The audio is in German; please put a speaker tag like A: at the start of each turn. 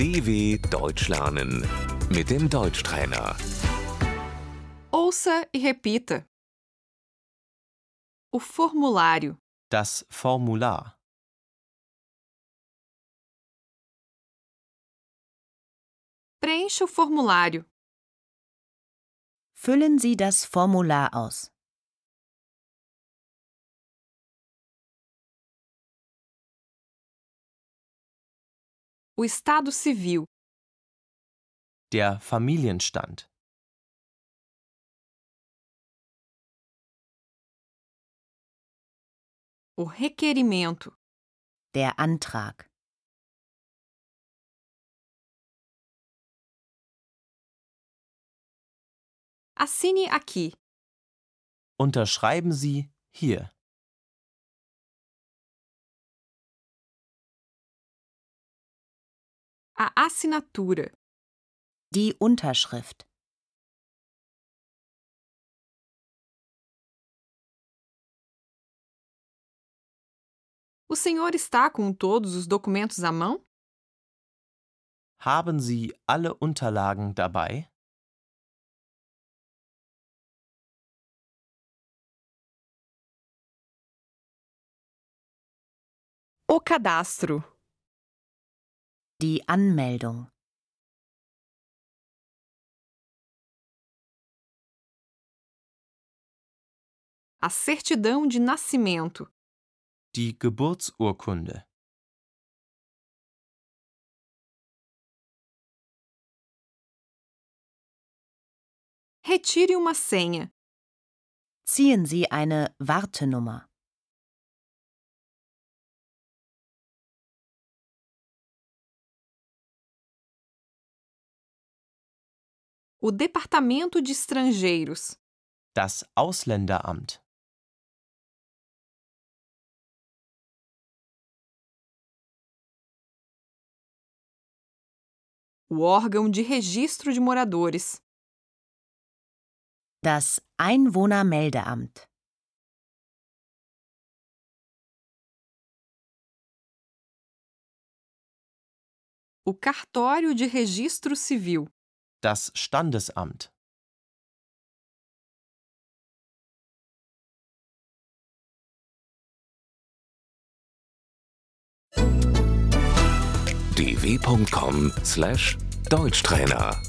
A: DW Deutsch lernen mit dem Deutschtrainer.
B: Ouça e repita. O formulário,
C: Das Formular.
B: preencha o formulário.
D: Füllen Sie das Formular aus.
B: O estado civil,
C: Der Familienstand.
B: o requerimento,
D: Der Antrag.
B: assine aqui.
C: Unterschreiben Sie hier.
B: A assinatura,
D: Die Unterschrift.
B: o senhor está com todos os documentos à mão?
C: Haben Sie alle Unterlagen dabei?
B: O cadastro,
D: Die Anmeldung.
B: a certidão de nascimento,
C: Die Geburtsurkunde.
B: retire uma senha,
D: Ziehen Sie eine Wartenummer.
B: O departamento de estrangeiros,
C: Das Ausländeramt.
B: o órgão de registro de moradores,
D: Das Einwohnermeldeamt.
B: o cartório de registro civil,
C: Das Standesamt.
A: dw.com/deutschtrainer